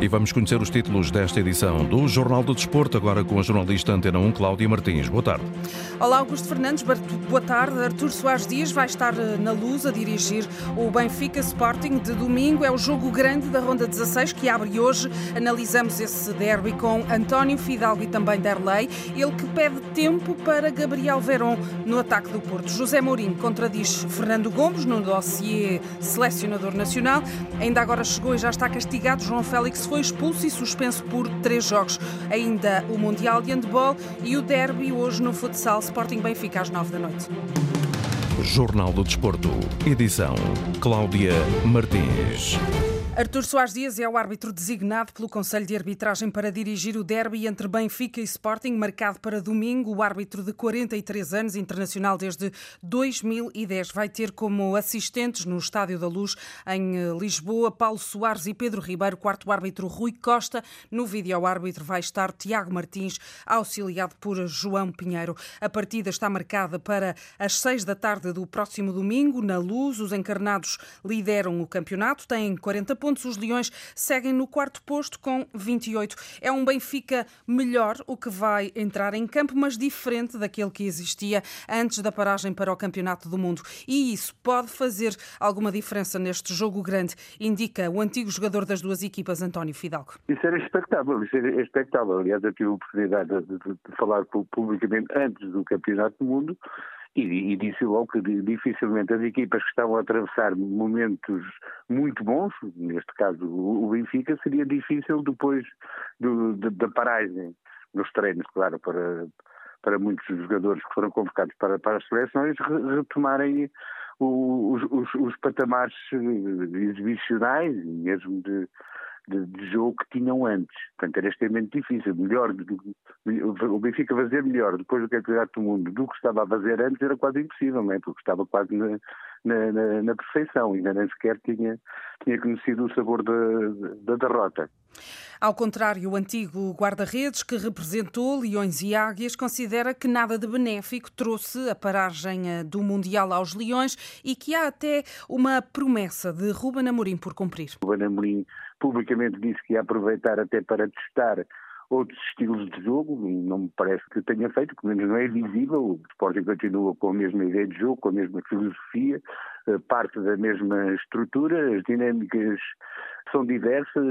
E vamos conhecer os títulos desta edição do Jornal do Desporto, agora com a jornalista Antena 1, Cláudia Martins. Boa tarde. Olá, Augusto Fernandes. Boa tarde. Artur Soares Dias vai estar eh, na luz a dirigir o Benfica Sporting de domingo. É o jogo grande da Ronda 16 que abre hoje. Analisamos esse derby com António Fidalgo e também Derlei. Ele que pede tempo para Gabriel Verón no ataque do Porto. José Mourinho contradiz Fernando Gomes no dossiê selecionador nacional. Ainda agora chegou e já está castigado João Félix foi expulso e suspenso por três jogos. Ainda o Mundial de Handball e o Derby hoje no futsal Sporting Benfica às nove da noite. Jornal do Desporto, edição Cláudia Martins. Artur Soares Dias é o árbitro designado pelo Conselho de Arbitragem para dirigir o derby entre Benfica e Sporting, marcado para domingo. O árbitro de 43 anos, internacional desde 2010, vai ter como assistentes no Estádio da Luz, em eh, Lisboa, Paulo Soares e Pedro Ribeiro, quarto árbitro Rui Costa. No vídeo árbitro vai estar Tiago Martins, auxiliado por João Pinheiro. A partida está marcada para as 6 da tarde do próximo domingo, na Luz. Os encarnados lideram o campeonato, têm 40 pontos pontos. Os Leões seguem no quarto posto com 28. É um Benfica melhor, o que vai entrar em campo, mas diferente daquele que existia antes da paragem para o Campeonato do Mundo. E isso pode fazer alguma diferença neste jogo grande, indica o antigo jogador das duas equipas, António Fidalgo. Isso era expectável, isso era expectável. Aliás, eu tive a oportunidade de, de, falar publicamente antes do Campeonato do Mundo e, e, disse logo que dificilmente as equipas que estavam a atravessar momentos muito bons, neste caso o Benfica, seria difícil depois do, de, da paragem nos treinos, claro, para, para muitos jogadores que foram convocados para, para as seleções retomarem os, os, os patamares exibicionais, mesmo de, de, de, jogo que tinham antes. Portanto, era extremamente difícil. Melhor, o Benfica fazer melhor depois do Campeonato do Mundo do que estava a fazer antes era quase impossível, não é? porque estava quase na, na, na, na perfeição, ainda nem sequer tinha, tinha conhecido o sabor da, da derrota. Ao contrário, o antigo guarda-redes, que representou Leões e Águias, considera que nada de benéfico trouxe a paragem eh, do Mundial aos Leões e que há até uma promessa de Ruben Amorim por cumprir. Ruben Amorim publicamente disse que ia aproveitar até para testar outros estilos de jogo, não me parece que tenha feito, pelo menos não é visível. O Sporting continua com a mesma ideia de jogo, com a mesma filosofia, eh, parte da mesma estrutura, as dinâmicas são diversas.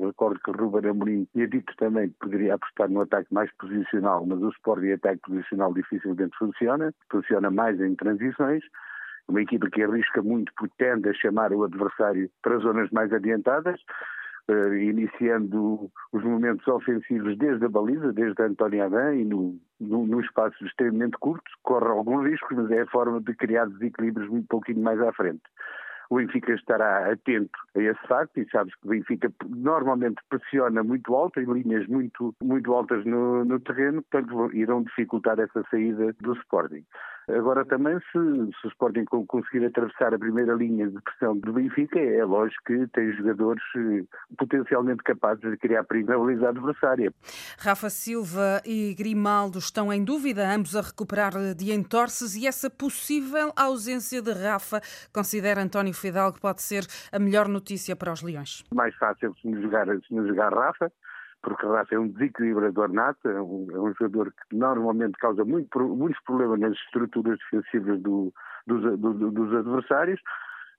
Recordo que o Ruben Amorim tinha dito também que poderia apostar no ataque mais posicional, mas o Sporting ataque posicional dificilmente funciona, funciona mais em transições uma equipa que arrisca muito porque tende a chamar o adversário para zonas mais adiantadas, uh, iniciando os momentos ofensivos desde a baliza, desde António Adã e no, no, no espaço extremamente curto, corre alguns riscos, mas é a forma de criar desequilíbrios um pouquinho mais à frente. O Benfica estará atento a esse facto e sabes que o Benfica normalmente pressiona muito alto, em linhas muito, muito altas no, no terreno, portanto irão dificultar essa saída do Sporting. Agora também, se, se o Sporting conseguir atravessar a primeira linha de pressão do Benfica, é lógico que tem jogadores eh, potencialmente capazes de criar baliza adversária. Rafa Silva e Grimaldo estão em dúvida, ambos a recuperar de entorces e essa possível ausência de Rafa, considera António Fidalgo, pode ser a melhor notícia para os Leões. Mais fácil se nos jogar, se nos jogar Rafa, porque Rafa é um desequilibrador nato, é um, é um jogador que normalmente causa muito, muitos problemas nas estruturas defensivas do, dos, do, dos adversários.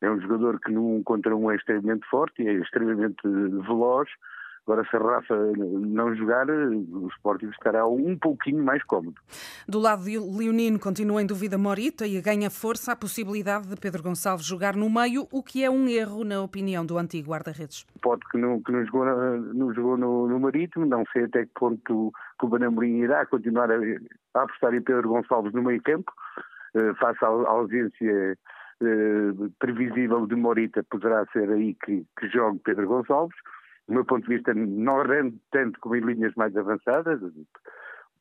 É um jogador que num contra um é extremamente forte é extremamente veloz Agora, se a Rafa não jogar, o Sporting estará um pouquinho mais cómodo. Do lado de Leonino, continua em dúvida Morita e ganha força a possibilidade de Pedro Gonçalves jogar no meio, o que é um erro, na opinião do antigo guarda-redes. Pode que não, que não jogou, não jogou no, no Marítimo, não sei até que ponto que o Banamorim irá continuar a, a apostar em Pedro Gonçalves no meio campo, eh, face à, à ausência eh, previsível de Morita, poderá ser aí que, que jogue Pedro Gonçalves do meu ponto de vista, não rende tanto como em linhas mais avançadas.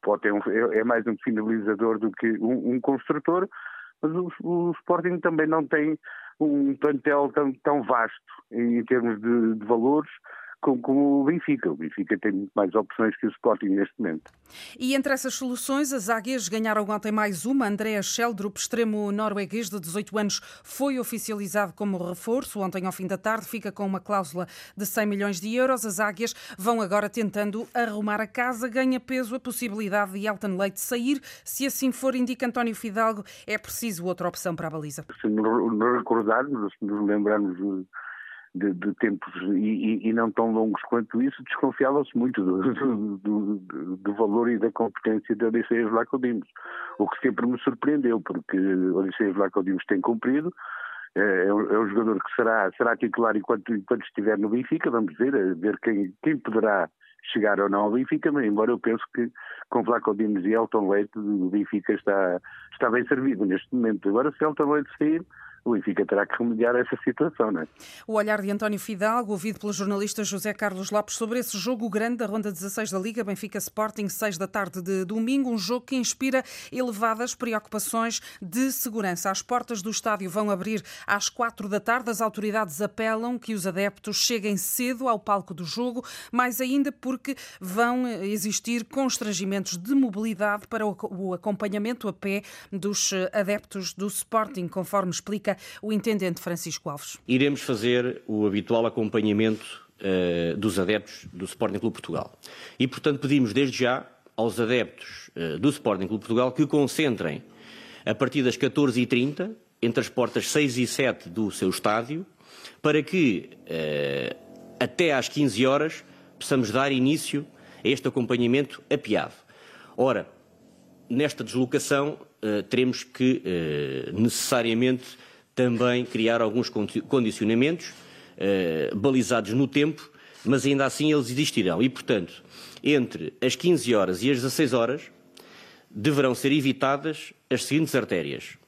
Pode um, é, é, mais um finalizador do que um, um construtor, mas o, o, Sporting também não tem um plantel tão, tão vasto em termos de, de valores com, com, o Benfica. O Benfica tem muito mais opções que o Sporting neste momento. E entre essas soluções, as águias ganharam ontem mais uma. Andrea Scheldrup, extremo norueguês de 18 anos, foi oficializado como reforço. Ontem, ao fim da tarde, fica com uma cláusula de 100 milhões de euros. As águias vão agora tentando arrumar a casa. Ganha peso a possibilidade de Elton Leite sair. Se assim for, indica António Fidalgo, é preciso outra opção para a baliza. Se nos recordarmos, se nos lembrarmos de, de tempos e, e, não tão longos quanto isso, desconfiava-se muito do, do, do, valor e da competência de Odisseias Vlacodimos, o que sempre me surpreendeu, porque Odisseias Vlacodimos tem cumprido, é, é, um, é um jogador que será, será titular enquanto, enquanto estiver no Benfica, vamos ver, ver quem, quem poderá chegar ou não ao Benfica, mas embora eu penso que com Dimos e Elton Leite o Benfica está, está bem servido neste momento. Agora se Elton Leite sair, o Benfica terá que remediar essa situação, não é? O olhar de António Fidalgo, ouvido pelo jornalista José Carlos Lopes sobre esse jogo grande da Ronda 16 da Liga, Benfica Sporting, 6 da tarde de domingo, um jogo que inspira elevadas preocupações de segurança. As portas do estádio vão abrir às 4 da tarde, as autoridades apelam que os adeptos cheguem cedo ao palco do jogo, mais ainda porque vão existir constrangimentos de mobilidade para o acompanhamento a pé dos adeptos do Sporting, conforme explica o intendente Francisco Alves. Iremos fazer o habitual acompanhamento uh, dos adeptos do Sporting Clube Portugal. E, portanto, pedimos desde já aos adeptos uh, do Sporting Clube Portugal que concentrem a partir das 14h30 entre as portas 6 e 7 do seu estádio, para que uh, até às 15 horas possamos dar início a este acompanhamento apiado. Ora, nesta deslocação teremos que necessariamente também criar alguns condicionamentos uh, balizados no tempo, mas ainda assim eles existirão. E, portanto, entre as 15 horas e as 16 horas deverão ser evitadas as seguintes artérias: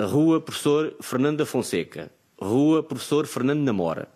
Rua Professor Fernando da Fonseca, Rua Professor Fernando Namora,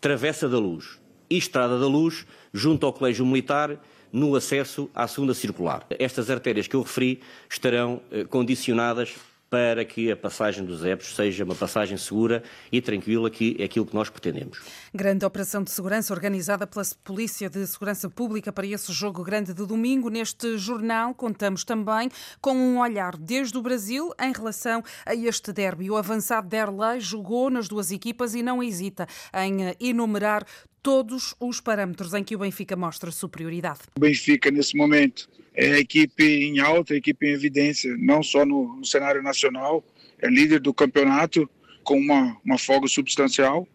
Travessa da Luz e Estrada da Luz, junto ao Colégio Militar, no acesso à segunda circular. Estas artérias que eu referi estarão eh, condicionadas para que a passagem dos EPS seja uma passagem segura e tranquila, que é aquilo que nós pretendemos. Grande operação de segurança organizada pela Polícia de Segurança Pública para esse jogo grande de domingo. Neste jornal contamos também com um olhar desde o Brasil em relação a este derby. O avançado Derlei jogou nas duas equipas e não hesita em enumerar todos os parâmetros em que o Benfica mostra superioridade. O Benfica, nesse momento, é a equipe em alta, a equipe em evidência, não só no, no cenário nacional, é líder do campeonato com uma, uma folga substancial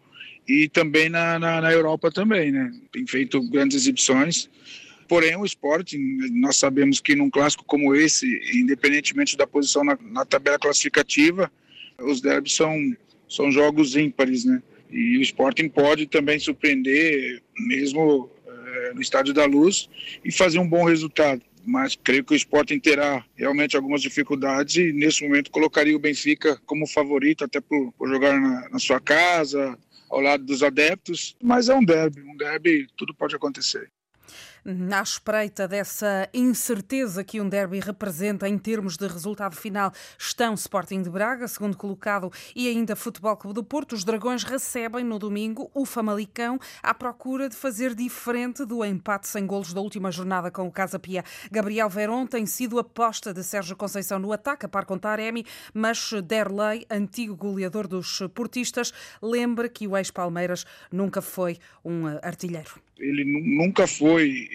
e também na, na, na, Europa também, né? Tem feito grandes exibições. Porém, o esporte, nós sabemos que num clássico como esse, independentemente da posição na, na tabela classificativa, os derbys são, são jogos ímpares, né? E o Sporting pode também surpreender, mesmo é, no Estádio da Luz, e fazer um bom resultado mas creio que o Sporting terá realmente algumas dificuldades e nesse momento colocaria o Benfica como favorito, até por, por jogar na, na, sua casa, ao lado dos adeptos, mas é um derby, um derby tudo pode acontecer na espreita dessa incerteza que um derby representa em termos de resultado final, estão Sporting de Braga, segundo colocado, e ainda Futebol Clube do Porto. Os Dragões recebem no domingo o Famalicão à procura de fazer diferente do empate sem golos da última jornada com o Casa Pia. Gabriel Verón tem sido aposta de Sérgio Conceição no ataque, a par com Taremi, mas Derlei, antigo goleador dos portistas, lembra que o ex-Palmeiras nunca foi um artilheiro ele nunca foi,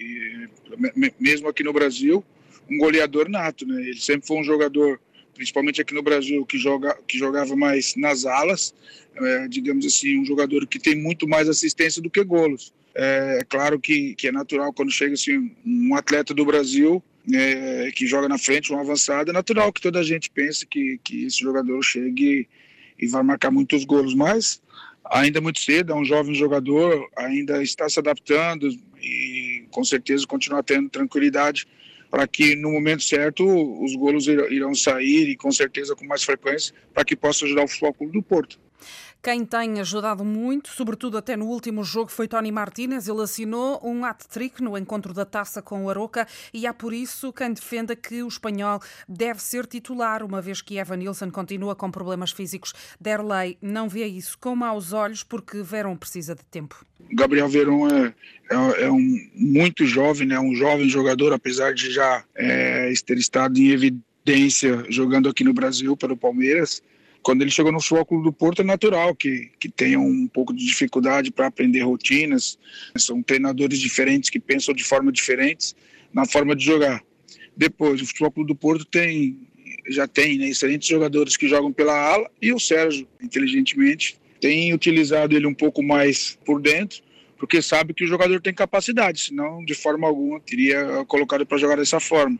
mesmo aqui no Brasil, um goleador nato, né? Ele sempre foi um jogador, principalmente aqui no Brasil, que, joga, que jogava mais nas alas, é, digamos assim, um jogador que tem muito mais assistência do que golos. É, é claro que, que é natural quando chega assim, um atleta do Brasil é, que joga na frente, um avançado, é natural que toda a gente pense que, que esse jogador chegue e vai marcar muitos golos, mas ainda muito cedo, é um jovem jogador, ainda está se adaptando e com certeza continuar tendo tranquilidade para que no momento certo os golos irão sair e com certeza com mais frequência para que possa ajudar o Futebol Clube do Porto. Quem tem ajudado muito, sobretudo até no último jogo, foi Tony Martínez. Ele assinou um hat-trick no encontro da taça com o Aroca e há por isso quem defenda que o espanhol deve ser titular, uma vez que Evan Nilsson continua com problemas físicos. Derlei não vê isso com maus olhos porque Verón precisa de tempo. Gabriel Verón é, é, é um muito jovem, né? um jovem jogador, apesar de já é, ter estado em evidência jogando aqui no Brasil pelo Palmeiras quando ele chegou no Futebol Clube do Porto, é natural que, que tenha um pouco de dificuldade para aprender rotinas. São treinadores diferentes que pensam de forma diferente na forma de jogar. Depois, o Futebol Clube do Porto tem já tem né, excelentes jogadores que jogam pela ala e o Sérgio, inteligentemente, tem utilizado ele um pouco mais por dentro porque sabe que o jogador tem capacidade, senão de forma alguma teria colocado para jogar dessa forma.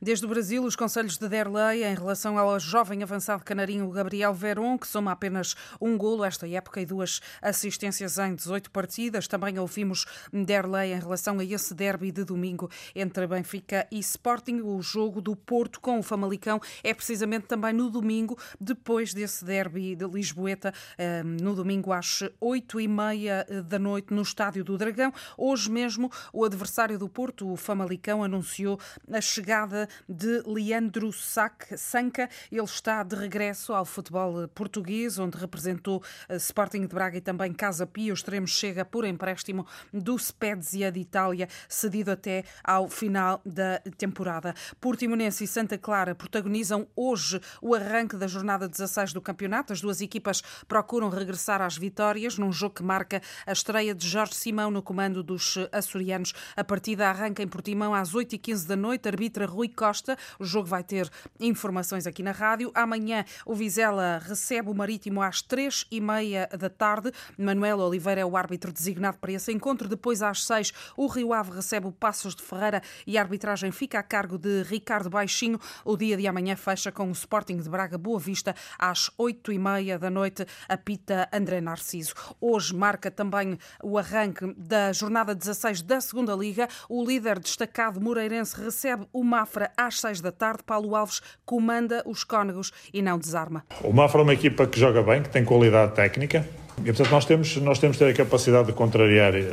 Desde o Brasil, os conselhos de Derlei em relação ao jovem avançado canarinho Gabriel Veron, que soma apenas um golo esta época e duas assistências em 18 partidas. Também ouvimos Derlei em relação a esse derby de domingo entre Benfica e Sporting. O jogo do Porto com o Famalicão é precisamente também no domingo, depois desse derby de Lisboeta, eh, no domingo às 8 e meia da noite, no Estádio do Dragão. Hoje mesmo, o adversário do Porto, o Famalicão, anunciou a chegada de Leandro Sanca. Ele está de regresso ao futebol português, onde representou eh, Sporting de Braga e também Casa Pia. O extremo chega por empréstimo do Spezia de Itália, cedido até ao final da temporada. Portimonense e Santa Clara protagonizam hoje o arranque da jornada 16 do campeonato. As duas equipas procuram regressar às vitórias num jogo que marca a estreia de Jorge Jorge Simão no comando dos açorianos. A partida arranca em Portimão às 8h15 da noite. Arbitra Rui Costa. O jogo vai ter informações aqui na rádio. Amanhã o Vizela recebe o Marítimo às 3h30 da tarde. Manuel Oliveira é o árbitro designado para esse encontro. Depois, às 6 o Rio Ave recebe o Passos de Ferreira e a arbitragem fica a cargo de Ricardo Baixinho. O dia de amanhã fecha com o Sporting de Braga Boa Vista às 8h30 da noite. Apita André Narciso. Hoje marca também o arranque arranque da jornada 16 da Segunda Liga, o líder destacado Moreirense recebe o Mafra às 6 da tarde. Paulo Alves comanda os Cónegos e não desarma. O Mafra é uma equipa que joga bem, que tem qualidade técnica e, portanto, nós temos, nós temos de ter a capacidade de contrariar eh,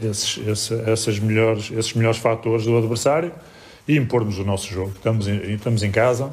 esses, melhores, esses melhores fatores do adversário e impormos o nosso jogo. Estamos em, estamos em casa,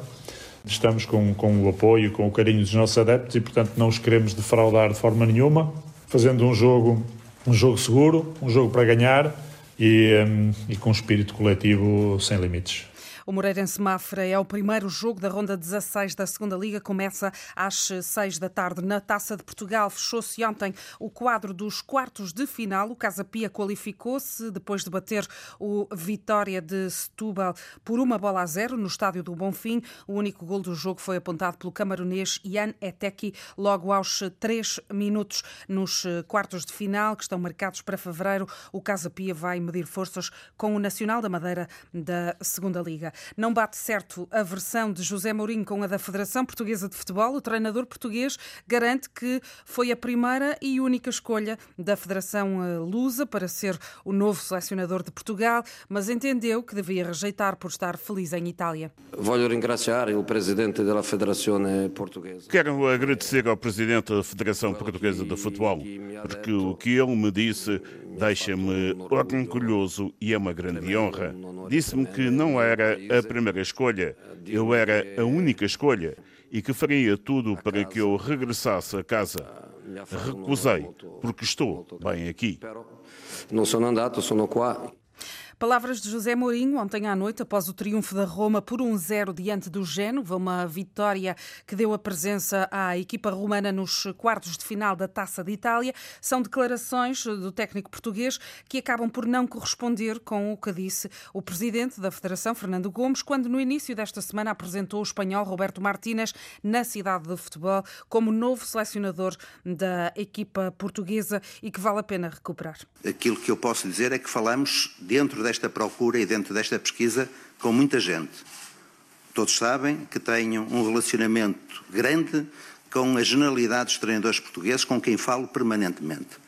estamos com, com o apoio, com o carinho dos nossos adeptos e, portanto, não os queremos defraudar de forma nenhuma, fazendo um jogo um jogo seguro, um jogo para ganhar e, um, e com um espírito coletivo sem limites. O Moreirense Mafra é o primeiro jogo da ronda 16 da Segunda Liga. Começa às 6 da tarde na Taça de Portugal. Fechou-se ontem o quadro dos quartos de final. O Casa Pia qualificou-se depois de bater o Vitória de Setúbal por uma bola a zero no estádio do Bonfim. O único gol do jogo foi apontado pelo camaronês Ian Eteki logo aos 3 minutos. Nos quartos de final, que estão marcados para fevereiro, o Casa Pia vai medir forças com o Nacional da Madeira da Segunda Liga. Não bate certo a versão de José Mourinho com a da Federação Portuguesa de Futebol. O treinador português garante que foi a primeira e única escolha da Federação eh, Lusa para ser o novo selecionador de Portugal, mas entendeu que devia rejeitar por estar feliz em Itália. Voglio ringraziare o presidente da Federação Portuguesa. Quero agradecer ao presidente da Federação Portuguesa de Futebol, porque o que ele me disse deixa-me orgulhoso e é uma grande honra. Disse-me que não era a primeira escolha, eu era a única escolha e que faria tudo para que eu regressasse a casa. Recusei, porque estou bem aqui. Não sou andado, sou qua. Palavras de José Mourinho ontem à noite, após o triunfo da Roma por 1-0 diante do Génova, uma vitória que deu a presença à equipa romana nos quartos de final da Taça de Itália. São declarações do técnico português que acabam por não corresponder com o que disse o presidente da Federação, Fernando Gomes, quando no início desta semana apresentou o espanhol Roberto Martínez na cidade de futebol como novo selecionador da equipa portuguesa e que vale a pena recuperar. Aquilo que eu posso dizer é que falamos dentro desta procura e dentro desta pesquisa com muita gente. Todos sabem que tenho um relacionamento grande com a generalidade dos treinadores portugueses com quem falo permanentemente.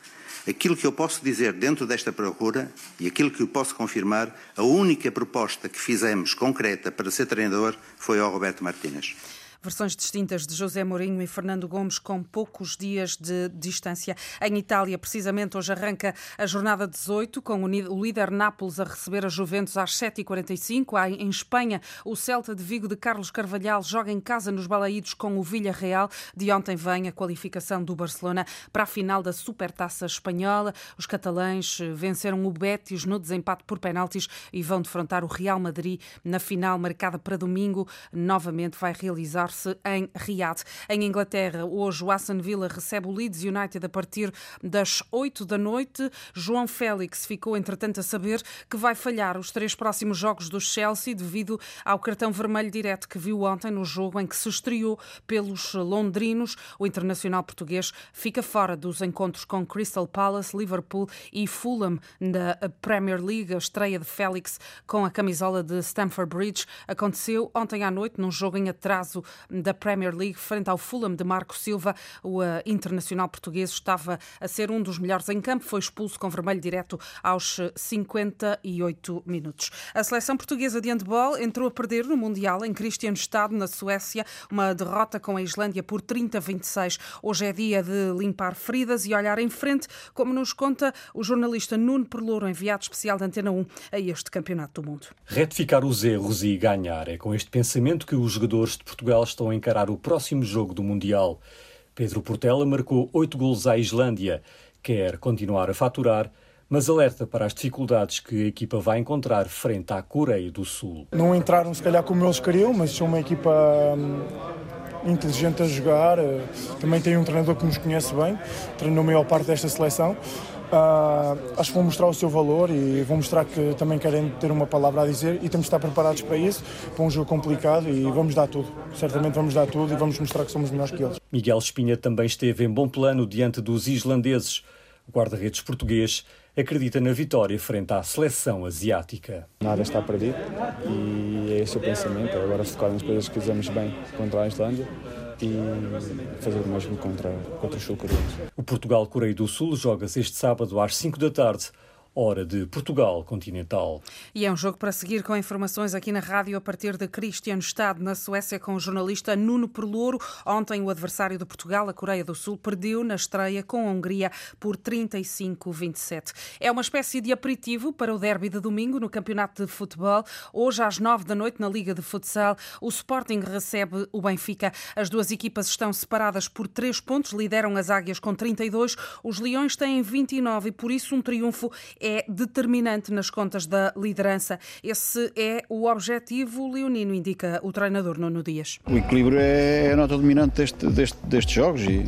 Aquilo que eu posso dizer dentro desta procura e aquilo que eu posso confirmar, a única proposta que fizemos concreta para ser treinador foi ao Roberto Martínez. Versões distintas de José Mourinho e Fernando Gomes com poucos dias de distância. Em Itália, precisamente, hoje arranca a jornada 18, com o líder Nápoles a receber a Juventus às 7h45. Em Espanha, o Celta de Vigo de Carlos Carvalhal joga em casa nos Balaídos com o Villarreal. De ontem vem a qualificação do Barcelona para a final da Supertaça Espanhola. Os catalães venceram o Betis no desempate por penaltis e vão defrontar o Real Madrid na final marcada para domingo. Novamente vai realizar-se em Riad. Em Inglaterra, hoje o Aston Villa recebe o Leeds United a partir das 8 da noite. João Félix ficou, entretanto, a saber que vai falhar os três próximos jogos do Chelsea devido ao cartão vermelho direto que viu ontem no jogo em que se estreou pelos londrinos. O internacional português fica fora dos encontros com Crystal Palace, Liverpool e Fulham na Premier League. A estreia de Félix com a camisola de Stamford Bridge aconteceu ontem à noite num jogo em atraso da Premier League frente ao Fulham de Marco Silva. O uh, internacional português estava a ser um dos melhores em campo, foi expulso com vermelho direto aos 58 minutos. A seleção portuguesa de handball entrou a perder no Mundial em Cristianstad, na Suécia, uma derrota com a Islândia por 30-26. Hoje é dia de limpar feridas e olhar em frente, como nos conta o jornalista Nuno Perlouro, enviado especial da Antena 1 a este Campeonato do Mundo. Retificar os erros e ganhar. É com este pensamento que os jogadores de Portugal estão a encarar o próximo jogo do Mundial. Pedro Portela marcou oito gols à Islândia. Quer continuar a faturar, mas alerta para as dificuldades que a equipa vai encontrar frente à Coreia do Sul. Não entraram se calhar como eles queriam, mas são uma equipa hum, inteligente a jogar. Também tem um treinador que nos conhece bem, treinou a maior parte desta seleção. Uh, acho que vão mostrar o seu valor e vão mostrar que também querem ter uma palavra a dizer e temos de estar preparados para isso, para um jogo complicado e vamos dar tudo. Certamente vamos dar tudo e vamos mostrar que somos melhores que eles. Miguel Espinha também esteve em bom plano diante dos islandeses. O guarda-redes português acredita na vitória frente à seleção asiática. Nada está perdido e é esse o pensamento. Agora se focar nas coisas que fizemos bem contra a Islândia e fazer o mesmo contra, contra os sul-coreanos. O Portugal-Coreia do Sul joga-se este sábado às 5 da tarde hora de Portugal continental. E é um jogo para seguir com informações aqui na rádio a partir de Cristianstad, na Suécia, com o jornalista Nuno Perlouro. Ontem, o adversário de Portugal, a Coreia do Sul, perdeu na estreia com a Hungria por 35-27. É uma espécie de aperitivo para o derby de domingo no Campeonato de Futebol. Hoje, às 9 da noite, na Liga de Futsal, o Sporting recebe o Benfica. As duas equipas estão separadas por 3 pontos, lideram as águias com 32, os Leões têm 29 e, por isso, um triunfo é determinante nas contas da liderança. Esse é o objetivo leonino, indica o treinador Nuno Dias. O equilíbrio é a nota dominante deste, deste, destes jogos e,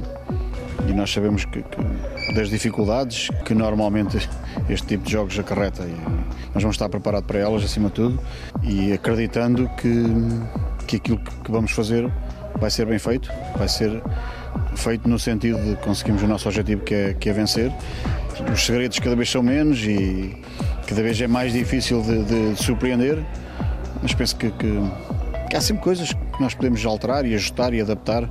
e nós sabemos que, que, das dificuldades que normalmente este tipo de jogos acarreta. E nós vamos estar preparados para elas, acima de tudo, e acreditando que, que aquilo que vamos fazer vai ser bem feito, vai ser feito no sentido de conseguirmos o nosso objetivo que é, que é vencer os segredos cada vez são menos e cada vez é mais difícil de, de surpreender, mas penso que, que, que, há sempre coisas que nós podemos alterar e ajustar e adaptar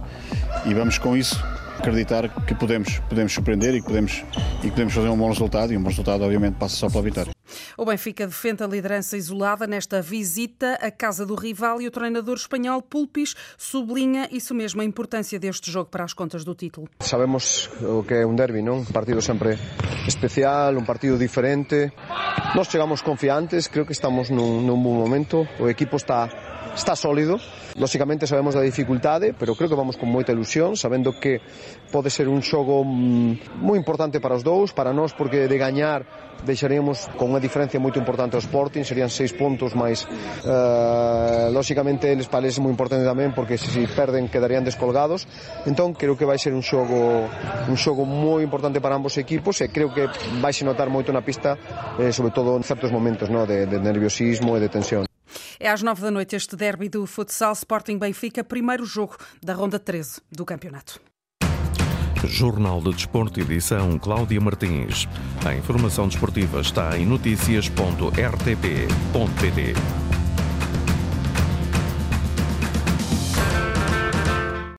e vamos com isso acreditar que podemos, podemos surpreender e que podemos, e que podemos fazer um bom resultado e um bom resultado obviamente passa só pela vitória. O Benfica defende a liderança isolada nesta visita à casa do rival e o treinador espanhol Pulpis sublinha isso mesmo, a importância deste jogo para as contas do título. Sabemos o que é um derby, não? Um partido sempre especial, um partido diferente. Nós chegamos confiantes, creo que estamos num, num bom momento. O equipo está está sólido. Lóxicamente sabemos da dificultade, pero creo que vamos con moita ilusión, sabendo que pode ser un xogo mm, moi importante para os dous, para nós, porque de gañar deixaríamos con unha diferencia moito importante ao Sporting, serían seis puntos máis Uh, lóxicamente eles para eles moi importante tamén porque se si perden quedarían descolgados entón creo que vai ser un xogo un xogo moi importante para ambos equipos e creo que vai se notar moito na pista eh, sobre todo en certos momentos no, de, de nerviosismo e de tensión É às nove da noite este derby do futsal Sporting Benfica, primeiro jogo da ronda 13 do campeonato. Jornal de Desporto, edição Cláudia Martins. A informação desportiva está em notícias.rtp.pt.